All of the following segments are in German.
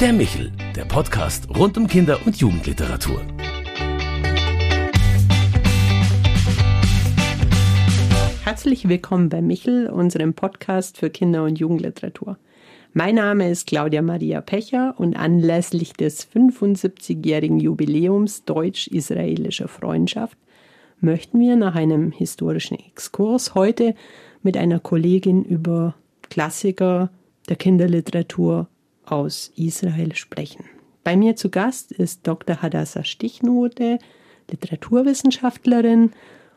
Der Michel, der Podcast rund um Kinder- und Jugendliteratur. Herzlich willkommen bei Michel, unserem Podcast für Kinder- und Jugendliteratur. Mein Name ist Claudia Maria Pecher und anlässlich des 75-jährigen Jubiläums deutsch-israelischer Freundschaft möchten wir nach einem historischen Exkurs heute mit einer Kollegin über Klassiker der Kinderliteratur aus Israel sprechen. Bei mir zu Gast ist Dr. Hadassah Stichnote, Literaturwissenschaftlerin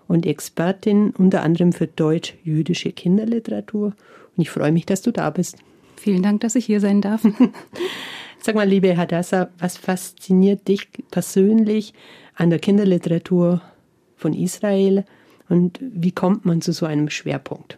und Expertin unter anderem für deutsch-jüdische Kinderliteratur. Und ich freue mich, dass du da bist. Vielen Dank, dass ich hier sein darf. Sag mal, liebe Hadassah, was fasziniert dich persönlich an der Kinderliteratur von Israel und wie kommt man zu so einem Schwerpunkt?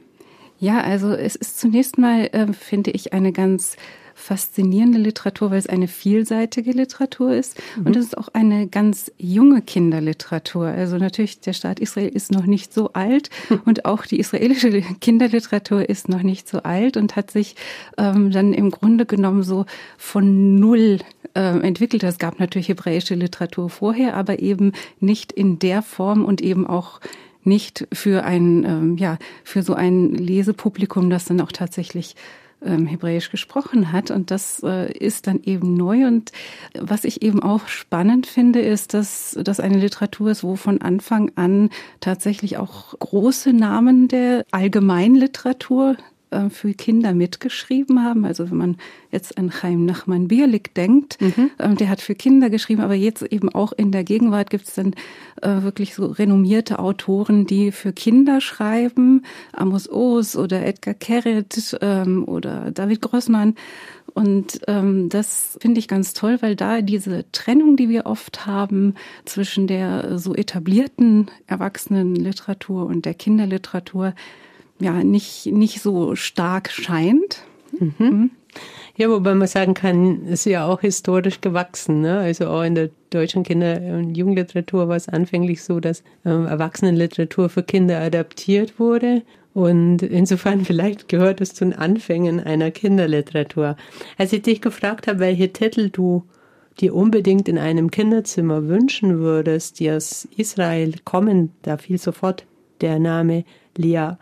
Ja, also es ist zunächst mal, äh, finde ich, eine ganz faszinierende Literatur, weil es eine vielseitige Literatur ist. Mhm. Und es ist auch eine ganz junge Kinderliteratur. Also natürlich, der Staat Israel ist noch nicht so alt und auch die israelische Kinderliteratur ist noch nicht so alt und hat sich ähm, dann im Grunde genommen so von null äh, entwickelt. Es gab natürlich hebräische Literatur vorher, aber eben nicht in der Form und eben auch nicht für ein, ähm, ja, für so ein Lesepublikum, das dann auch tatsächlich ähm, Hebräisch gesprochen hat. Und das äh, ist dann eben neu. Und was ich eben auch spannend finde, ist, dass das eine Literatur ist, wo von Anfang an tatsächlich auch große Namen der Allgemeinliteratur äh, für Kinder mitgeschrieben haben. Also wenn man jetzt an Chaim Nachman Bierlik denkt, mhm. Ähm, der hat für Kinder geschrieben, aber jetzt eben auch in der Gegenwart gibt es dann äh, wirklich so renommierte Autoren, die für Kinder schreiben, Amos Oz oder Edgar Keret ähm, oder David Grossmann. Und ähm, das finde ich ganz toll, weil da diese Trennung, die wir oft haben zwischen der so etablierten Erwachsenenliteratur und der Kinderliteratur, ja nicht, nicht so stark scheint. Mhm. mhm. Ja, wobei man sagen kann, es ist ja auch historisch gewachsen. Ne? Also auch in der deutschen Kinder- und Jugendliteratur war es anfänglich so, dass ähm, Erwachsenenliteratur für Kinder adaptiert wurde. Und insofern vielleicht gehört es zu den Anfängen einer Kinderliteratur. Als ich dich gefragt habe, welche Titel du dir unbedingt in einem Kinderzimmer wünschen würdest, die aus Israel kommen, da fiel sofort der Name Lea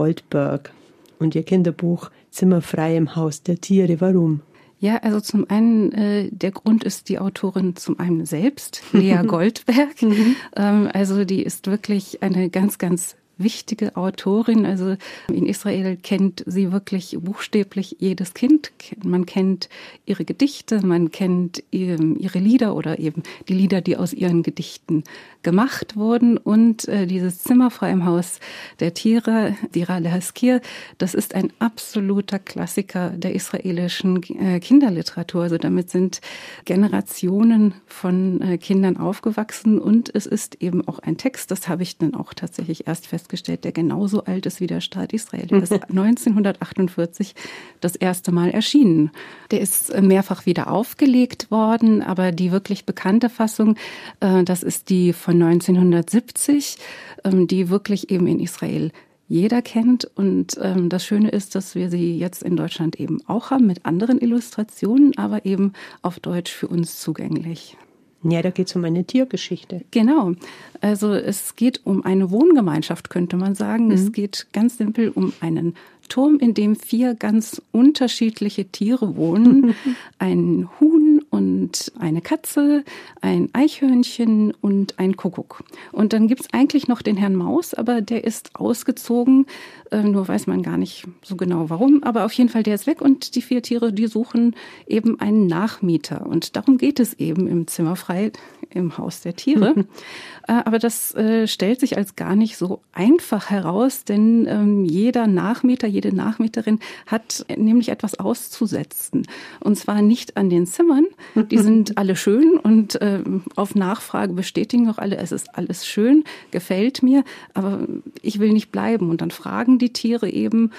Goldberg und ihr Kinderbuch Zimmerfrei im Haus der Tiere. Warum? Ja, also zum einen, äh, der Grund ist die Autorin zum einen selbst, Lea Goldberg. Mhm. ähm, also die ist wirklich eine ganz, ganz wichtige Autorin. Also in Israel kennt sie wirklich buchstäblich jedes Kind. Man kennt ihre Gedichte, man kennt ihre Lieder oder eben die Lieder, die aus ihren Gedichten gemacht wurden. Und äh, dieses Zimmerfrei im Haus der Tiere, Dira Lehaskir, das ist ein absoluter Klassiker der israelischen äh, Kinderliteratur. Also damit sind Generationen von äh, Kindern aufgewachsen und es ist eben auch ein Text, das habe ich dann auch tatsächlich erst festgestellt, festgestellt, der genauso alt ist wie der Staat Israel. Der ist 1948 das erste Mal erschienen. Der ist mehrfach wieder aufgelegt worden, aber die wirklich bekannte Fassung, äh, das ist die von 1970, ähm, die wirklich eben in Israel jeder kennt. Und ähm, das Schöne ist, dass wir sie jetzt in Deutschland eben auch haben mit anderen Illustrationen, aber eben auf Deutsch für uns zugänglich. Ja, da geht es um eine Tiergeschichte. Genau. Also es geht um eine Wohngemeinschaft, könnte man sagen. Mhm. Es geht ganz simpel um einen Turm, in dem vier ganz unterschiedliche Tiere wohnen. ein Huhn und eine Katze, ein Eichhörnchen und ein Kuckuck. Und dann gibt's eigentlich noch den Herrn Maus, aber der ist ausgezogen. Äh, nur weiß man gar nicht so genau warum. Aber auf jeden Fall, der ist weg und die vier Tiere, die suchen eben einen Nachmieter. Und darum geht es eben im Zimmerfrei im Haus der Tiere. äh, aber das äh, stellt sich als gar nicht so einfach heraus, denn ähm, jeder Nachmieter, jede Nachmieterin hat nämlich etwas auszusetzen. Und zwar nicht an den Zimmern, die sind alle schön und äh, auf Nachfrage bestätigen auch alle, es ist alles schön, gefällt mir, aber ich will nicht bleiben. Und dann fragen die Tiere eben,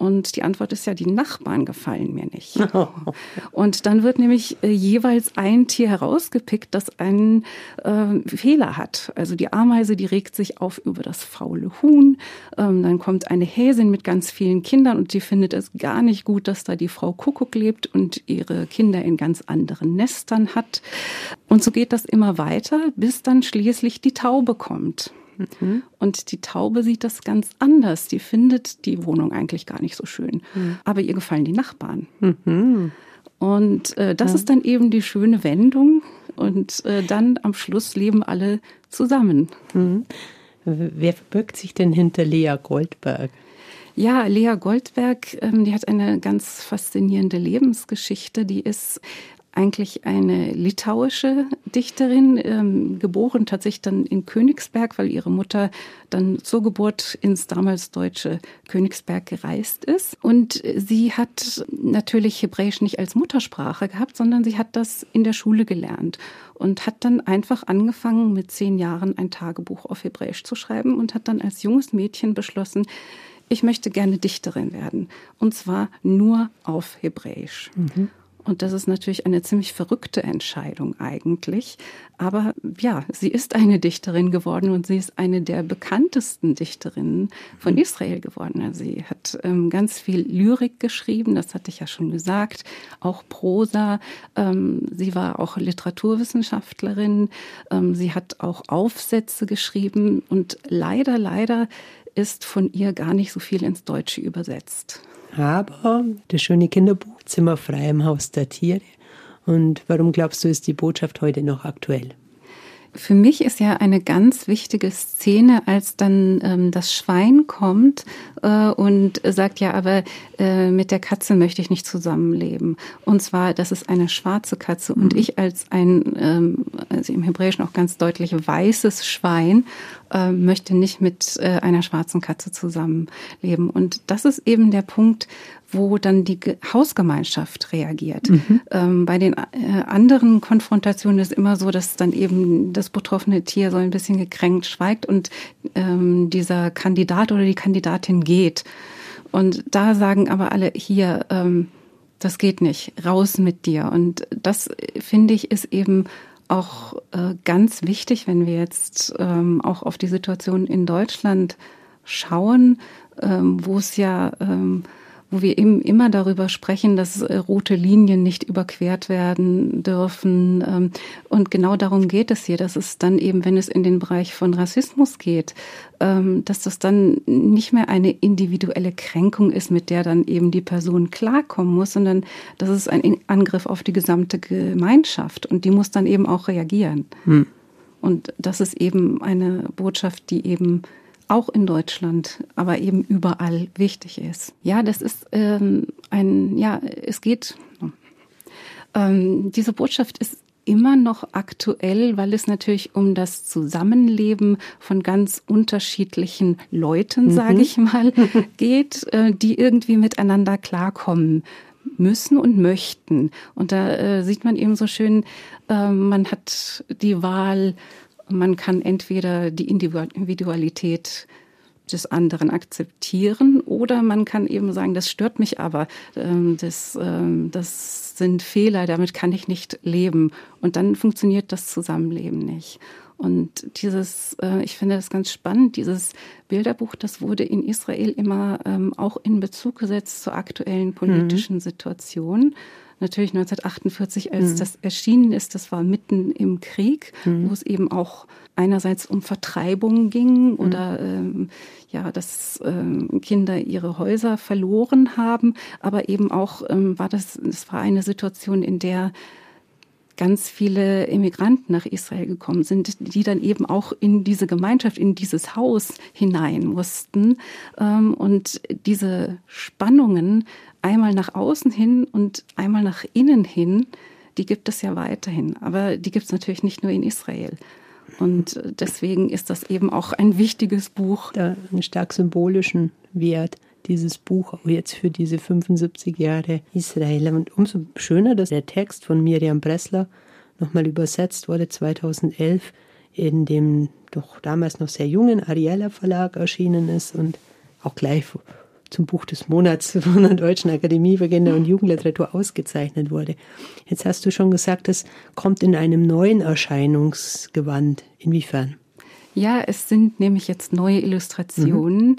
Und die Antwort ist ja, die Nachbarn gefallen mir nicht. Und dann wird nämlich äh, jeweils ein Tier herausgepickt, das einen äh, Fehler hat. Also die Ameise, die regt sich auf über das faule Huhn. Ähm, dann kommt eine Häsin mit ganz vielen Kindern und die findet es gar nicht gut, dass da die Frau Kuckuck lebt und ihre Kinder in ganz anderen Nestern hat. Und so geht das immer weiter, bis dann schließlich die Taube kommt. Mhm. Und die Taube sieht das ganz anders. Die findet die Wohnung eigentlich gar nicht so schön. Mhm. Aber ihr gefallen die Nachbarn. Mhm. Und äh, das ja. ist dann eben die schöne Wendung. Und äh, dann am Schluss leben alle zusammen. Mhm. Wer verbirgt sich denn hinter Lea Goldberg? Ja, Lea Goldberg, ähm, die hat eine ganz faszinierende Lebensgeschichte. Die ist eigentlich eine litauische Dichterin, ähm, geboren tatsächlich dann in Königsberg, weil ihre Mutter dann zur Geburt ins damals deutsche Königsberg gereist ist. Und sie hat natürlich Hebräisch nicht als Muttersprache gehabt, sondern sie hat das in der Schule gelernt und hat dann einfach angefangen, mit zehn Jahren ein Tagebuch auf Hebräisch zu schreiben und hat dann als junges Mädchen beschlossen, ich möchte gerne Dichterin werden. Und zwar nur auf Hebräisch. Mhm. Und das ist natürlich eine ziemlich verrückte Entscheidung eigentlich. Aber ja, sie ist eine Dichterin geworden und sie ist eine der bekanntesten Dichterinnen von mhm. Israel geworden. Also sie hat ähm, ganz viel Lyrik geschrieben, das hatte ich ja schon gesagt, auch Prosa. Ähm, sie war auch Literaturwissenschaftlerin. Ähm, sie hat auch Aufsätze geschrieben und leider, leider ist von ihr gar nicht so viel ins Deutsche übersetzt. Aber das schöne Kinderbuch Zimmer frei im Haus der Tiere. Und warum glaubst du, ist die Botschaft heute noch aktuell? Für mich ist ja eine ganz wichtige Szene, als dann ähm, das Schwein kommt äh, und sagt, ja, aber äh, mit der Katze möchte ich nicht zusammenleben. Und zwar, das ist eine schwarze Katze mhm. und ich als ein, ähm, also im Hebräischen auch ganz deutlich weißes Schwein, äh, möchte nicht mit äh, einer schwarzen Katze zusammenleben. Und das ist eben der Punkt, wo dann die Hausgemeinschaft reagiert. Mhm. Ähm, bei den äh, anderen Konfrontationen ist immer so, dass dann eben das betroffene Tier so ein bisschen gekränkt schweigt und ähm, dieser Kandidat oder die Kandidatin geht. Und da sagen aber alle hier, ähm, das geht nicht, raus mit dir. Und das, finde ich, ist eben auch äh, ganz wichtig, wenn wir jetzt ähm, auch auf die Situation in Deutschland schauen, ähm, wo es ja ähm, wo wir eben immer darüber sprechen, dass äh, rote Linien nicht überquert werden dürfen. Ähm, und genau darum geht es hier, dass es dann eben, wenn es in den Bereich von Rassismus geht, ähm, dass das dann nicht mehr eine individuelle Kränkung ist, mit der dann eben die Person klarkommen muss, sondern das ist ein Angriff auf die gesamte Gemeinschaft und die muss dann eben auch reagieren. Hm. Und das ist eben eine Botschaft, die eben auch in Deutschland, aber eben überall wichtig ist. Ja, das ist ähm, ein, ja, es geht, ähm, diese Botschaft ist immer noch aktuell, weil es natürlich um das Zusammenleben von ganz unterschiedlichen Leuten, mhm. sage ich mal, geht, äh, die irgendwie miteinander klarkommen müssen und möchten. Und da äh, sieht man eben so schön, äh, man hat die Wahl, man kann entweder die Individualität des anderen akzeptieren oder man kann eben sagen, das stört mich aber, ähm, das, ähm, das sind Fehler, damit kann ich nicht leben. Und dann funktioniert das Zusammenleben nicht. Und dieses, äh, ich finde das ganz spannend, dieses Bilderbuch, das wurde in Israel immer ähm, auch in Bezug gesetzt zur aktuellen politischen mhm. Situation natürlich 1948, als mhm. das erschienen ist, das war mitten im Krieg, mhm. wo es eben auch einerseits um Vertreibung ging mhm. oder ähm, ja, dass ähm, Kinder ihre Häuser verloren haben, aber eben auch ähm, war das, es war eine Situation, in der ganz viele Immigranten nach Israel gekommen sind, die dann eben auch in diese Gemeinschaft, in dieses Haus hinein mussten. Ähm, und diese Spannungen einmal nach außen hin und einmal nach innen hin, die gibt es ja weiterhin. Aber die gibt es natürlich nicht nur in Israel. Und deswegen ist das eben auch ein wichtiges Buch. Einen stark symbolischen Wert dieses Buch jetzt für diese 75 Jahre Israel. Und umso schöner, dass der Text von Miriam Bressler nochmal übersetzt wurde 2011 in dem doch damals noch sehr jungen Ariella Verlag erschienen ist und auch gleich zum Buch des Monats von der Deutschen Akademie für Kinder- und Jugendliteratur ausgezeichnet wurde. Jetzt hast du schon gesagt, es kommt in einem neuen Erscheinungsgewand. Inwiefern? Ja, es sind nämlich jetzt neue Illustrationen. Mhm.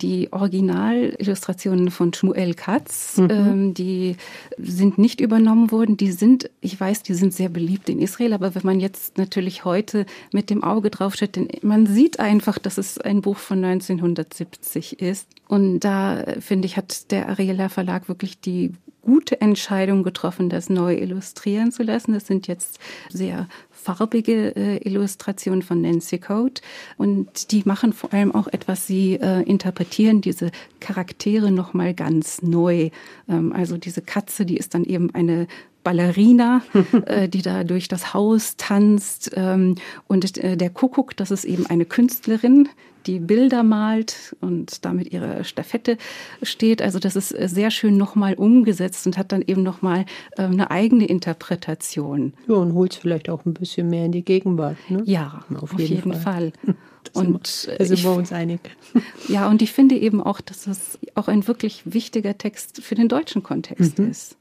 Die Originalillustrationen von Shmuel Katz, mhm. ähm, die sind nicht übernommen worden. Die sind, ich weiß, die sind sehr beliebt in Israel, aber wenn man jetzt natürlich heute mit dem Auge draufsteht, man sieht einfach, dass es ein Buch von 1970 ist. Und da, finde ich, hat der Ariela Verlag wirklich die gute Entscheidung getroffen, das neu illustrieren zu lassen. Das sind jetzt sehr farbige äh, Illustrationen von Nancy Code und die machen vor allem auch etwas, sie äh, interpretieren diese Charaktere nochmal ganz neu. Ähm, also diese Katze, die ist dann eben eine Ballerina, äh, die da durch das Haus tanzt. Ähm, und äh, der Kuckuck, das ist eben eine Künstlerin, die Bilder malt und damit ihre Staffette steht. Also das ist äh, sehr schön nochmal umgesetzt und hat dann eben nochmal äh, eine eigene Interpretation. Ja, und holt es vielleicht auch ein bisschen mehr in die Gegenwart. Ne? Ja, auf, auf jeden, jeden, Fall. Fall. Und da sind wir uns einig. Ja, und ich finde eben auch, dass es auch ein wirklich wichtiger Text für den deutschen Kontext mhm. ist.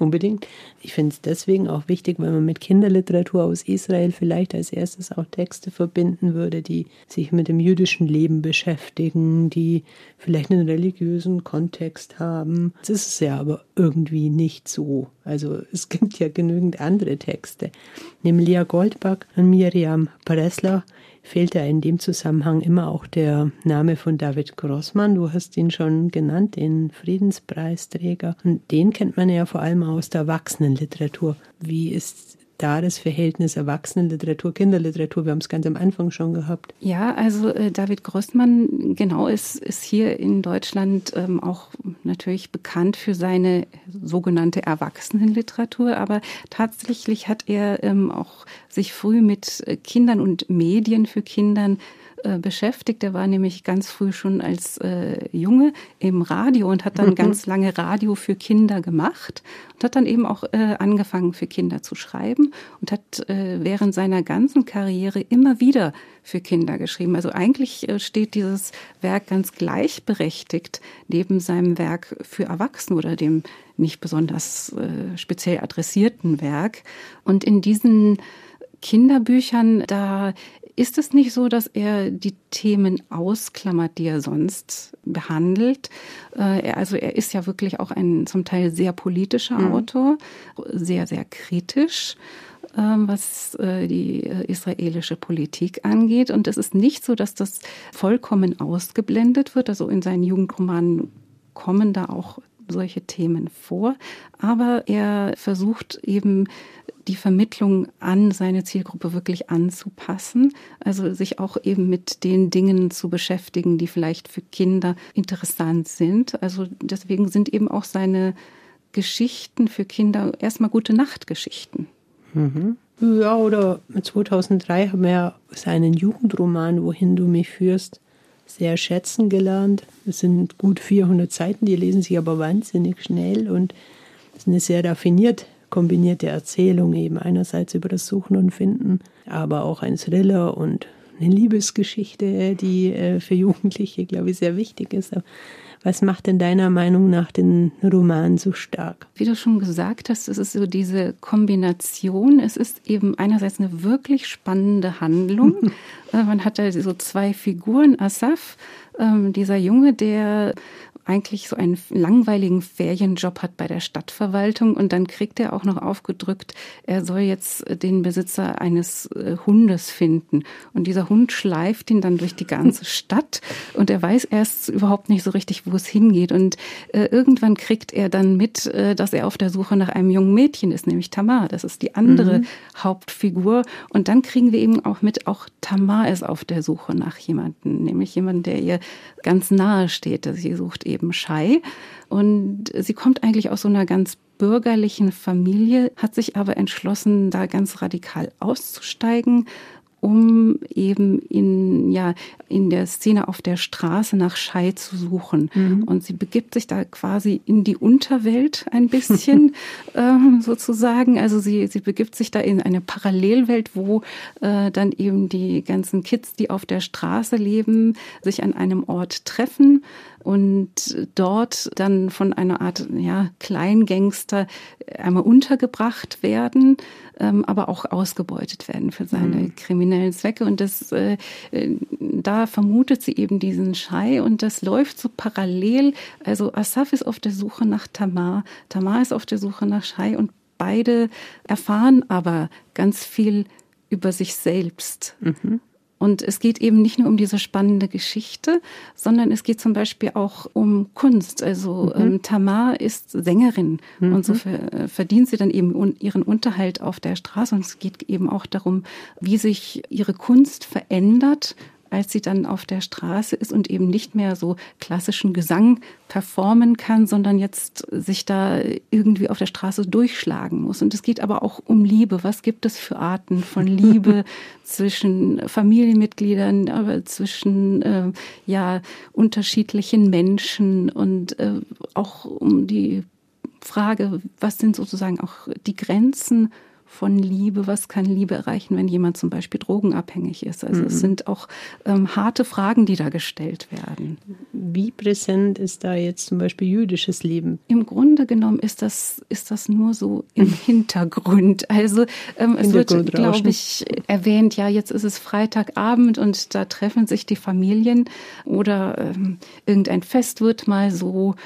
Unbedingt. Ich finde es deswegen auch wichtig, wenn man mit Kinderliteratur aus Israel vielleicht als erstes auch Texte verbinden würde, die sich mit dem jüdischen Leben beschäftigen, die vielleicht einen religiösen Kontext haben. Das ist es ja aber irgendwie nicht so. Also es gibt ja genügend andere Texte. Neben Lea Goldbach und Miriam Pressler fehlt ja in dem Zusammenhang immer auch der Name von David Grossmann. Du hast ihn schon genannt, den Friedenspreisträger. Und den kennt man ja vor allem aus der Erwachsenenliteratur. Wie ist da das Verhältnis Erwachsenenliteratur, Kinderliteratur? Wir haben es ganz am Anfang schon gehabt. Ja, also äh, David Grossmann, genau, ist, ist hier in Deutschland ähm, auch natürlich bekannt für seine sogenannte Erwachsenenliteratur, aber tatsächlich hat er ähm, auch sich früh mit äh, Kindern und Medien für Kindern äh, beschäftigt. Er war nämlich ganz früh schon als äh, Junge im Radio und hat dann mhm. ganz lange Radio für Kinder gemacht und hat dann eben auch äh, angefangen für Kinder zu schreiben und hat äh, während seiner ganzen Karriere immer wieder für Kinder geschrieben. Also eigentlich äh, steht dieses Werk ganz gleichberechtigt neben seinem Werk für Erwachsene oder dem nicht besonders speziell adressierten Werk. Und in diesen Kinderbüchern, da ist es nicht so, dass er die Themen ausklammert, die er sonst behandelt? Äh, also er ist ja wirklich auch ein zum Teil sehr politischer mhm. Autor, sehr, sehr kritisch ähm, was äh, die äh, israelische Politik angeht. Und es ist nicht so, dass das vollkommen ausgeblendet wird. Also in seinen Jugendromanen kommen da auch solche Themen vor. Aber er versucht eben die Vermittlung an seine Zielgruppe wirklich anzupassen. Also sich auch eben mit den Dingen zu beschäftigen, die vielleicht für Kinder interessant sind. Also deswegen sind eben auch seine Geschichten für Kinder erstmal gute Nachtgeschichten. Mhm. Ja, oder 2003 haben wir ja seinen Jugendroman, Wohin du mich führst, sehr schätzen gelernt. Es sind gut 400 Seiten, die lesen sich aber wahnsinnig schnell und es ist eine sehr raffiniert kombinierte Erzählung eben einerseits über das Suchen und Finden, aber auch ein Thriller und eine Liebesgeschichte, die äh, für Jugendliche, glaube ich, sehr wichtig ist. Was macht denn deiner Meinung nach den Roman so stark? Wie du schon gesagt hast, es ist so diese Kombination. Es ist eben einerseits eine wirklich spannende Handlung. Äh, man hat da so zwei Figuren. Asaf, ähm, dieser Junge, der eigentlich so einen langweiligen Ferienjob hat bei der Stadtverwaltung und dann kriegt er auch noch aufgedrückt, er soll jetzt den Besitzer eines äh, Hundes finden. Und dieser Hund schleift ihn dann durch die ganze Stadt und er weiß erst überhaupt nicht so richtig, wo es hingeht. Und äh, irgendwann kriegt er dann mit, äh, dass er auf der Suche nach einem jungen Mädchen ist, nämlich Tamar. Das ist die andere mhm. Hauptfigur. Und dann kriegen wir eben auch mit, auch Tamar ist auf der Suche nach jemanden, nämlich jemanden, der ihr ganz nahe steht. Sie sucht eben Schei. Und sie kommt eigentlich aus so einer ganz bürgerlichen Familie, hat sich aber entschlossen, da ganz radikal auszusteigen um eben in, ja, in der Szene auf der Straße nach Schei zu suchen. Mhm. Und sie begibt sich da quasi in die Unterwelt ein bisschen, ähm, sozusagen. Also sie, sie begibt sich da in eine Parallelwelt, wo äh, dann eben die ganzen Kids, die auf der Straße leben, sich an einem Ort treffen und dort dann von einer Art ja, Kleingangster einmal untergebracht werden, ähm, aber auch ausgebeutet werden für seine mhm. kriminellen Zwecke. Und das, äh, da vermutet sie eben diesen Schei und das läuft so parallel. Also Asaf ist auf der Suche nach Tamar, Tamar ist auf der Suche nach Schei und beide erfahren aber ganz viel über sich selbst. Mhm. Und es geht eben nicht nur um diese spannende Geschichte, sondern es geht zum Beispiel auch um Kunst. Also mhm. ähm, Tamar ist Sängerin mhm. und so ver verdient sie dann eben un ihren Unterhalt auf der Straße. Und es geht eben auch darum, wie sich ihre Kunst verändert als sie dann auf der Straße ist und eben nicht mehr so klassischen Gesang performen kann, sondern jetzt sich da irgendwie auf der Straße durchschlagen muss. Und es geht aber auch um Liebe. Was gibt es für Arten von Liebe zwischen Familienmitgliedern, aber zwischen äh, ja unterschiedlichen Menschen und äh, auch um die Frage, was sind sozusagen auch die Grenzen von Liebe, was kann Liebe erreichen, wenn jemand zum Beispiel drogenabhängig ist. Also mhm. es sind auch ähm, harte Fragen, die da gestellt werden. Wie präsent ist da jetzt zum Beispiel jüdisches Leben? Im Grunde genommen ist das, ist das nur so im Hintergrund. Also ähm, es wird, glaube ich, erwähnt, ja, jetzt ist es Freitagabend und da treffen sich die Familien oder ähm, irgendein Fest wird mal so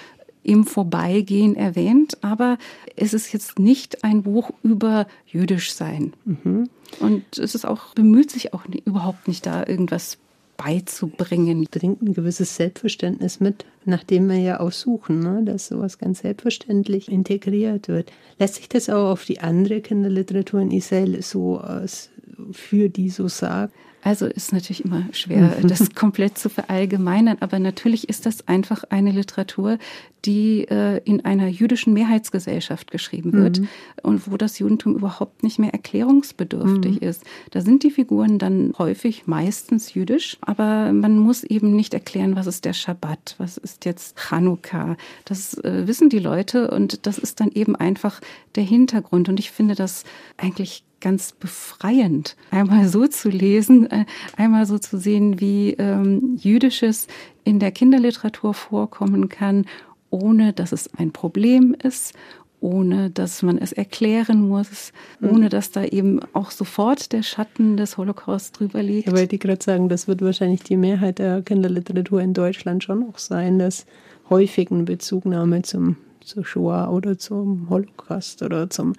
im Vorbeigehen erwähnt, aber es ist jetzt nicht ein Buch über jüdisch sein. Mhm. Und es ist auch, bemüht sich auch nie, überhaupt nicht da irgendwas beizubringen. Bringt ein gewisses Selbstverständnis mit, nachdem wir ja auch suchen, ne? dass sowas ganz selbstverständlich integriert wird. Lässt sich das auch auf die andere Kinderliteratur in Israel so aus, für die so sagen? Also ist natürlich immer schwer, mhm. das komplett zu verallgemeinern, aber natürlich ist das einfach eine Literatur, die äh, in einer jüdischen Mehrheitsgesellschaft geschrieben wird mhm. und wo das Judentum überhaupt nicht mehr erklärungsbedürftig mhm. ist. Da sind die Figuren dann häufig meistens jüdisch, aber man muss eben nicht erklären, was ist der Schabbat, was ist jetzt Chanukka. Das äh, wissen die Leute und das ist dann eben einfach der Hintergrund. Und ich finde das eigentlich ganz befreiend, einmal so zu lesen, äh, einmal so zu sehen, wie ähm, Jüdisches in der Kinderliteratur vorkommen kann, ohne dass es ein Problem ist, ohne dass man es erklären muss, mhm. ohne dass da eben auch sofort der Schatten des Holocaust drüber liegt. Ja, wollte ich gerade sagen, das wird wahrscheinlich die Mehrheit der Kinderliteratur in Deutschland schon auch sein, dass häufig eine Bezugnahme zum, zur Shoah oder zum Holocaust oder zum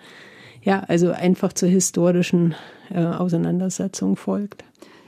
ja, also einfach zur historischen äh, Auseinandersetzung folgt.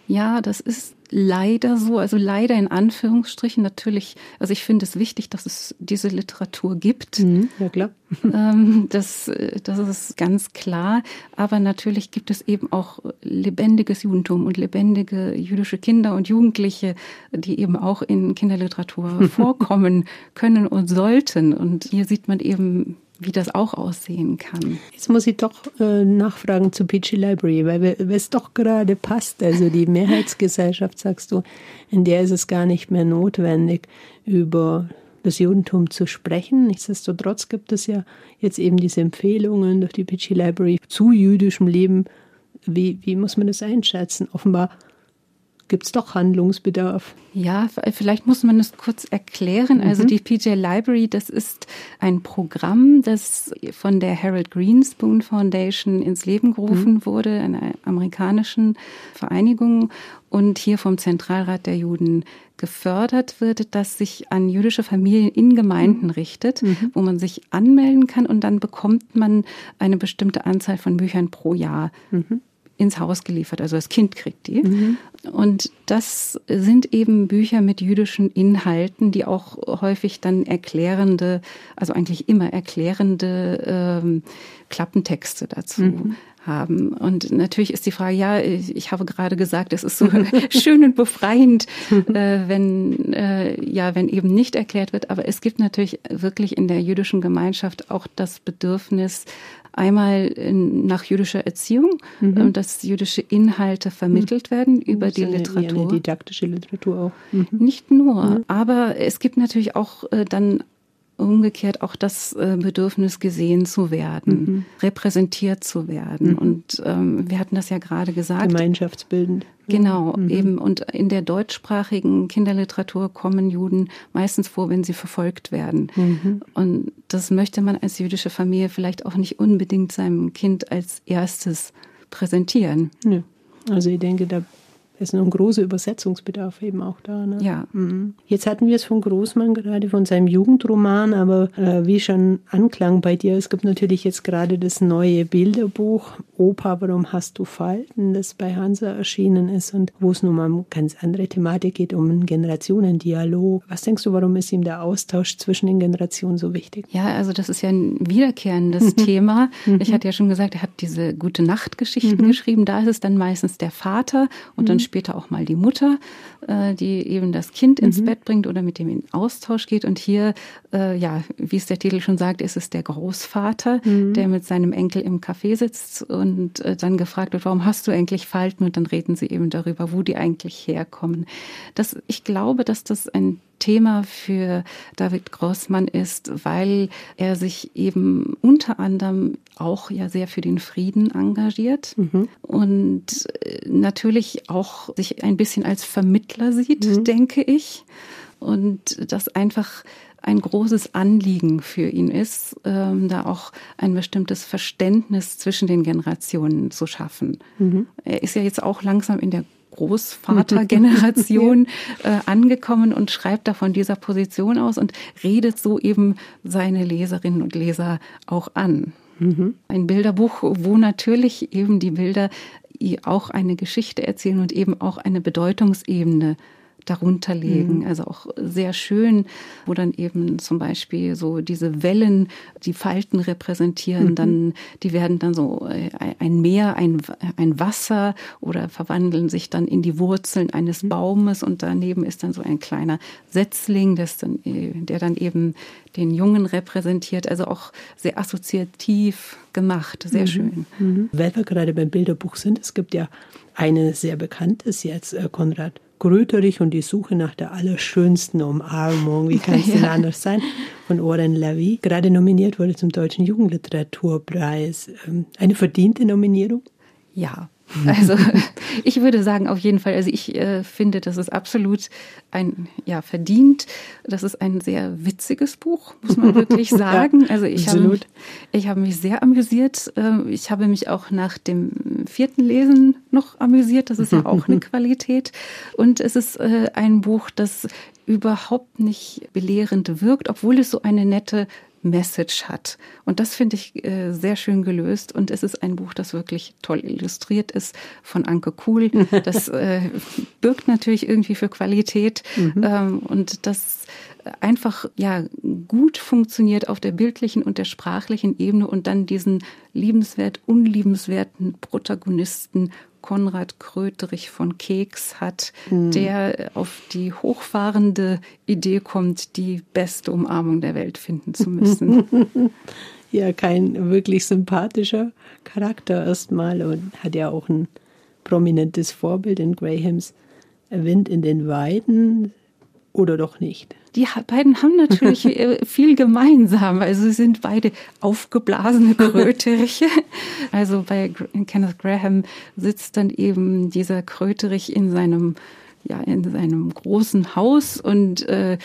Ja, das ist leider so, also leider in Anführungsstrichen natürlich, also ich finde es wichtig, dass es diese Literatur gibt. Mhm, ja, klar. Ähm, das, das ist ganz klar. Aber natürlich gibt es eben auch lebendiges Judentum und lebendige jüdische Kinder und Jugendliche, die eben auch in Kinderliteratur vorkommen können und sollten. Und hier sieht man eben wie das auch aussehen kann. Jetzt muss ich doch äh, nachfragen zu Peachy Library, weil es doch gerade passt. Also die Mehrheitsgesellschaft, sagst du, in der ist es gar nicht mehr notwendig, über das Judentum zu sprechen. Nichtsdestotrotz gibt es ja jetzt eben diese Empfehlungen durch die Peachy Library zu jüdischem Leben. Wie, wie muss man das einschätzen? Offenbar gibt es doch Handlungsbedarf. Ja, vielleicht muss man es kurz erklären. Also mhm. die PJ Library, das ist ein Programm, das von der Harold Greenspoon Foundation ins Leben gerufen mhm. wurde, einer amerikanischen Vereinigung und hier vom Zentralrat der Juden gefördert wird, das sich an jüdische Familien in Gemeinden mhm. richtet, mhm. wo man sich anmelden kann und dann bekommt man eine bestimmte Anzahl von Büchern pro Jahr. Mhm ins Haus geliefert. Also das Kind kriegt die. Mhm. Und das sind eben Bücher mit jüdischen Inhalten, die auch häufig dann erklärende, also eigentlich immer erklärende ähm, Klappentexte dazu mhm. Haben. Und natürlich ist die Frage, ja, ich habe gerade gesagt, es ist so schön und befreiend, äh, wenn, äh, ja, wenn eben nicht erklärt wird. Aber es gibt natürlich wirklich in der jüdischen Gemeinschaft auch das Bedürfnis, Einmal nach jüdischer Erziehung, mhm. Ähm, dass jüdische Inhalte vermittelt mhm. werden über die eine, Literatur. Eine didaktische Literatur auch. Mhm. Nicht nur, mhm. aber es gibt natürlich auch äh, dann umgekehrt auch das äh, Bedürfnis, gesehen zu werden, mhm. repräsentiert zu werden. Mhm. Und ähm, wir hatten das ja gerade gesagt. Gemeinschaftsbildend. Genau, mhm. eben. Und in der deutschsprachigen Kinderliteratur kommen Juden meistens vor, wenn sie verfolgt werden. Mhm. Und das möchte man als jüdische Familie vielleicht auch nicht unbedingt seinem Kind als erstes präsentieren. Ja. Also ich denke, da ist noch ein großer Übersetzungsbedarf eben auch da. Ne? Ja. Mhm. Jetzt hatten wir es von Großmann gerade von seinem Jugendroman, aber äh, wie schon anklang bei dir, es gibt natürlich jetzt gerade das neue Bilderbuch Opa, warum hast du Falten, das bei Hansa erschienen ist und wo es nun mal um ganz andere Thematik geht, um einen Generationendialog. Was denkst du, warum ist ihm der Austausch zwischen den Generationen so wichtig? Ja, also das ist ja ein wiederkehrendes Thema. Mhm. Ich hatte ja schon gesagt, er hat diese gute Nachtgeschichten mhm. geschrieben. Da ist es dann meistens der Vater und dann später auch mal die Mutter, äh, die eben das Kind ins mhm. Bett bringt oder mit dem in Austausch geht. Und hier, äh, ja, wie es der Titel schon sagt, ist es der Großvater, mhm. der mit seinem Enkel im Café sitzt und äh, dann gefragt wird, warum hast du eigentlich Falten? Und dann reden sie eben darüber, wo die eigentlich herkommen. Das, ich glaube, dass das ein Thema für David Grossmann ist, weil er sich eben unter anderem auch ja sehr für den Frieden engagiert mhm. und äh, natürlich auch sich ein bisschen als Vermittler sieht, mhm. denke ich. Und das einfach ein großes Anliegen für ihn ist, ähm, da auch ein bestimmtes Verständnis zwischen den Generationen zu schaffen. Mhm. Er ist ja jetzt auch langsam in der Großvatergeneration äh, angekommen und schreibt da von dieser Position aus und redet so eben seine Leserinnen und Leser auch an. Mhm. Ein Bilderbuch, wo natürlich eben die Bilder auch eine Geschichte erzählen und eben auch eine Bedeutungsebene darunter legen. Mhm. Also auch sehr schön, wo dann eben zum Beispiel so diese Wellen, die Falten repräsentieren, mhm. dann, die werden dann so äh, ein Meer, ein, ein Wasser oder verwandeln sich dann in die Wurzeln eines mhm. Baumes und daneben ist dann so ein kleiner Setzling, das dann, äh, der dann eben den Jungen repräsentiert. Also auch sehr assoziativ gemacht, sehr mhm. schön. Mhm. Weil wir gerade beim Bilderbuch sind, es gibt ja eine sehr bekannte, ist jetzt äh, Konrad Gröterich und die Suche nach der allerschönsten Umarmung, wie kann es denn ja. anders sein, von Oren Levy, gerade nominiert wurde zum Deutschen Jugendliteraturpreis. Ähm, eine verdiente Nominierung? Ja, also ich würde sagen, auf jeden Fall, also ich äh, finde, das ist absolut ein, ja, verdient. Das ist ein sehr witziges Buch, muss man wirklich sagen. ja, also ich habe mich, ich habe mich sehr amüsiert. Äh, ich habe mich auch nach dem vierten Lesen noch amüsiert. Das ist ja auch eine Qualität. Und es ist äh, ein Buch, das überhaupt nicht belehrend wirkt, obwohl es so eine nette Message hat. Und das finde ich äh, sehr schön gelöst. Und es ist ein Buch, das wirklich toll illustriert ist von Anke Kuhl. Das äh, birgt natürlich irgendwie für Qualität. Mhm. Ähm, und das einfach ja gut funktioniert auf der bildlichen und der sprachlichen Ebene und dann diesen liebenswert, unliebenswerten Protagonisten Konrad Kröterich von Keks hat, mhm. der auf die hochfahrende Idee kommt, die beste Umarmung der Welt finden zu müssen. ja, kein wirklich sympathischer Charakter erstmal und hat ja auch ein prominentes Vorbild in Grahams Wind in den Weiden oder doch nicht? Die beiden haben natürlich äh, viel gemeinsam. Also sie sind beide aufgeblasene Kröteriche. Also bei Kenneth Graham sitzt dann eben dieser Kröterich in seinem ja in seinem großen Haus und äh,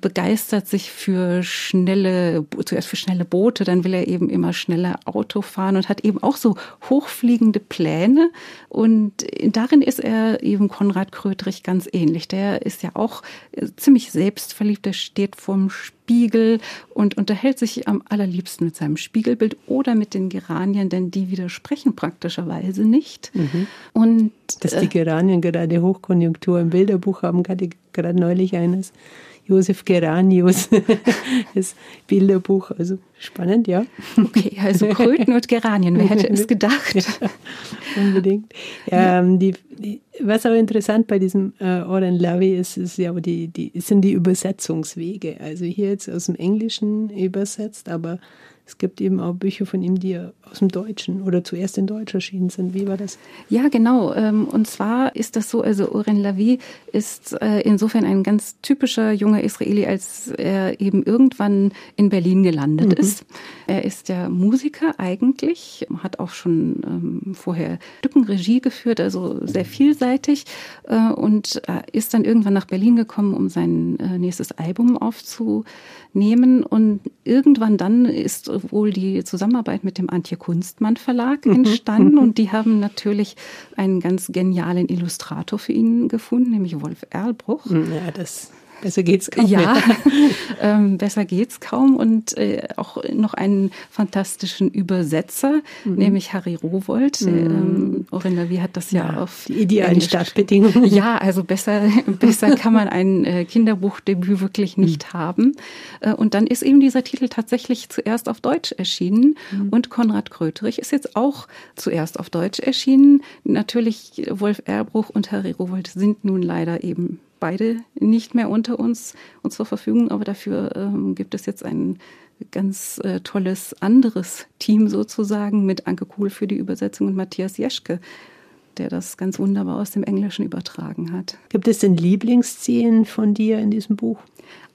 begeistert sich für schnelle, zuerst für schnelle Boote, dann will er eben immer schneller Auto fahren und hat eben auch so hochfliegende Pläne. Und darin ist er eben Konrad Krötrich ganz ähnlich. Der ist ja auch äh, ziemlich selbstverliebt, der steht vorm Spiegel und unterhält sich am allerliebsten mit seinem Spiegelbild oder mit den Geranien, denn die widersprechen praktischerweise nicht. Mhm. Und dass die äh, Geranien gerade Hochkonjunktur im Bilderbuch haben, gerade, gerade neulich eines Josef Geranius, das Bilderbuch. Also spannend, ja. Okay, also Kröten und Geranien, wer hätte es gedacht? Ja, unbedingt. Ähm, die, die, was aber interessant bei diesem äh, Oren Lavey ist, ist ja die, die, sind die Übersetzungswege. Also hier jetzt aus dem Englischen übersetzt, aber es gibt eben auch Bücher von ihm, die aus dem Deutschen oder zuerst in Deutsch erschienen sind. Wie war das? Ja, genau. Ähm, und zwar ist das so, also Oren Lavi ist äh, insofern ein ganz typischer junger Israeli, als er eben irgendwann in Berlin gelandet mhm. ist. Er ist ja Musiker eigentlich, hat auch schon ähm, vorher Stückenregie geführt, also sehr vielseitig äh, und äh, ist dann irgendwann nach Berlin gekommen, um sein nächstes Album aufzunehmen. Und irgendwann dann ist wohl die Zusammenarbeit mit dem Antje Kunstmann Verlag entstanden und die haben natürlich einen ganz genialen Illustrator für ihn gefunden, nämlich Wolf Erlbruch. Ja, das Besser geht's kaum. Ja, ähm, besser geht's kaum. Und äh, auch noch einen fantastischen Übersetzer, mhm. nämlich Harry Rowold. Mhm. Ähm, Orinda, wie hat das ja, ja auf die idealen Startbedingungen. Ja, also besser, besser kann man ein äh, Kinderbuchdebüt wirklich mhm. nicht mhm. haben. Äh, und dann ist eben dieser Titel tatsächlich zuerst auf Deutsch erschienen. Mhm. Und Konrad Kröterich ist jetzt auch zuerst auf Deutsch erschienen. Natürlich Wolf Erbruch und Harry Rowold sind nun leider eben beide nicht mehr unter uns und zur Verfügung, aber dafür ähm, gibt es jetzt ein ganz äh, tolles anderes Team sozusagen mit Anke Kuhl für die Übersetzung und Matthias Jeschke, der das ganz wunderbar aus dem Englischen übertragen hat. Gibt es denn Lieblingsszenen von dir in diesem Buch?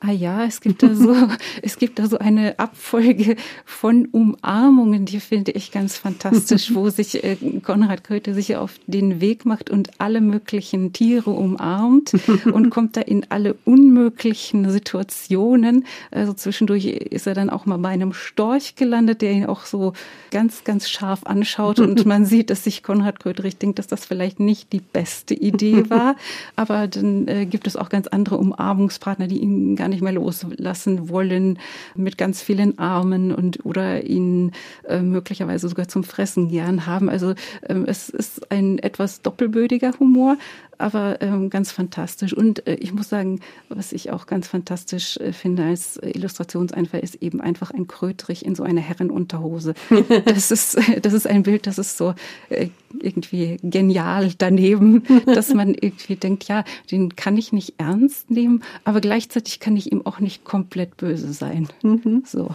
Ah ja, es gibt da so, es gibt da so eine Abfolge von Umarmungen, die finde ich ganz fantastisch, wo sich äh, Konrad Köthe sich auf den Weg macht und alle möglichen Tiere umarmt und kommt da in alle unmöglichen Situationen. Also zwischendurch ist er dann auch mal bei einem Storch gelandet, der ihn auch so ganz, ganz scharf anschaut und man sieht, dass sich Konrad Köterich denkt, dass das vielleicht nicht die beste Idee war. Aber dann äh, gibt es auch ganz andere Umarmungspartner, die ihn gar nicht mehr loslassen wollen mit ganz vielen Armen und oder ihn äh, möglicherweise sogar zum Fressen gern haben. Also ähm, es ist ein etwas doppelbödiger Humor, aber ähm, ganz fantastisch. Und äh, ich muss sagen, was ich auch ganz fantastisch äh, finde als Illustrationseinfall, ist eben einfach ein Krötrich in so einer Herrenunterhose. Das ist, das ist ein Bild, das ist so äh, irgendwie genial daneben, dass man irgendwie denkt, ja, den kann ich nicht ernst nehmen, aber gleichzeitig kann ich ihm auch nicht komplett böse sein. Mhm. So.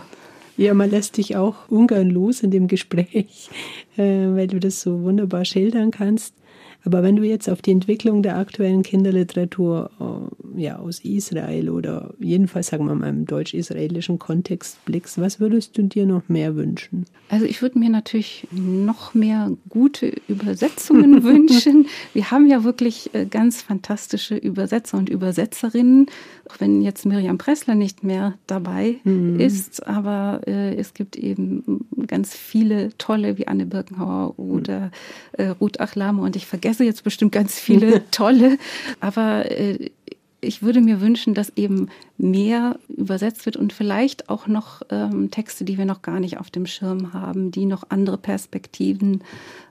Ja, man lässt dich auch ungern los in dem Gespräch, äh, weil du das so wunderbar schildern kannst. Aber wenn du jetzt auf die Entwicklung der aktuellen Kinderliteratur äh, ja, aus Israel oder jedenfalls sagen wir mal im deutsch-israelischen Kontext blickst, was würdest du dir noch mehr wünschen? Also ich würde mir natürlich noch mehr gute Übersetzungen wünschen. Wir haben ja wirklich äh, ganz fantastische Übersetzer und Übersetzerinnen, auch wenn jetzt Miriam Pressler nicht mehr dabei mhm. ist, aber äh, es gibt eben ganz viele tolle wie Anne Birkenhauer oder äh, Ruth Achlame und ich vergesse jetzt bestimmt ganz viele tolle, aber äh, ich würde mir wünschen, dass eben mehr übersetzt wird und vielleicht auch noch ähm, Texte, die wir noch gar nicht auf dem Schirm haben, die noch andere Perspektiven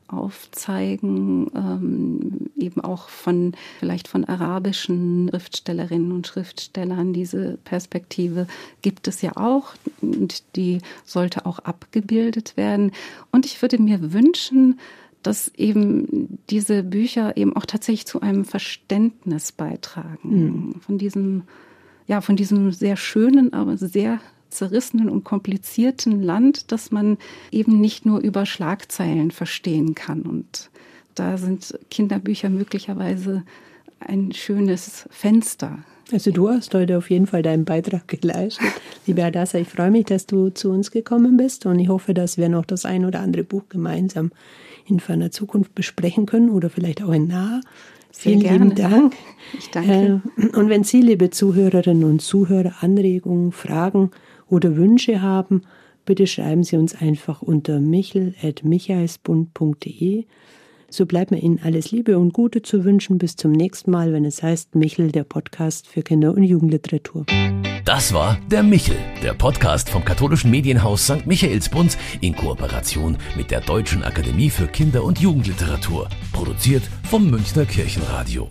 aufzeigen, ähm, eben auch von vielleicht von arabischen Schriftstellerinnen und Schriftstellern. Diese Perspektive gibt es ja auch und die sollte auch abgebildet werden. Und ich würde mir wünschen, dass eben diese Bücher eben auch tatsächlich zu einem Verständnis beitragen mhm. von diesem, ja, von diesem sehr schönen, aber sehr zerrissenen und komplizierten Land, das man eben nicht nur über Schlagzeilen verstehen kann. Und da sind Kinderbücher möglicherweise ein schönes Fenster. Also du hast heute auf jeden Fall deinen Beitrag geleistet. Liebe Adassa, ich freue mich, dass du zu uns gekommen bist und ich hoffe, dass wir noch das ein oder andere Buch gemeinsam in ferner Zukunft besprechen können oder vielleicht auch in naher. Vielen lieben Dank. Ich danke. Äh, und wenn Sie, liebe Zuhörerinnen und Zuhörer, Anregungen, Fragen oder Wünsche haben, bitte schreiben Sie uns einfach unter michel.michaelsbund.de. So bleibt mir Ihnen alles Liebe und Gute zu wünschen. Bis zum nächsten Mal, wenn es heißt Michel, der Podcast für Kinder- und Jugendliteratur. Das war der Michel, der Podcast vom katholischen Medienhaus St. Michaelsbund in Kooperation mit der Deutschen Akademie für Kinder- und Jugendliteratur. Produziert vom Münchner Kirchenradio.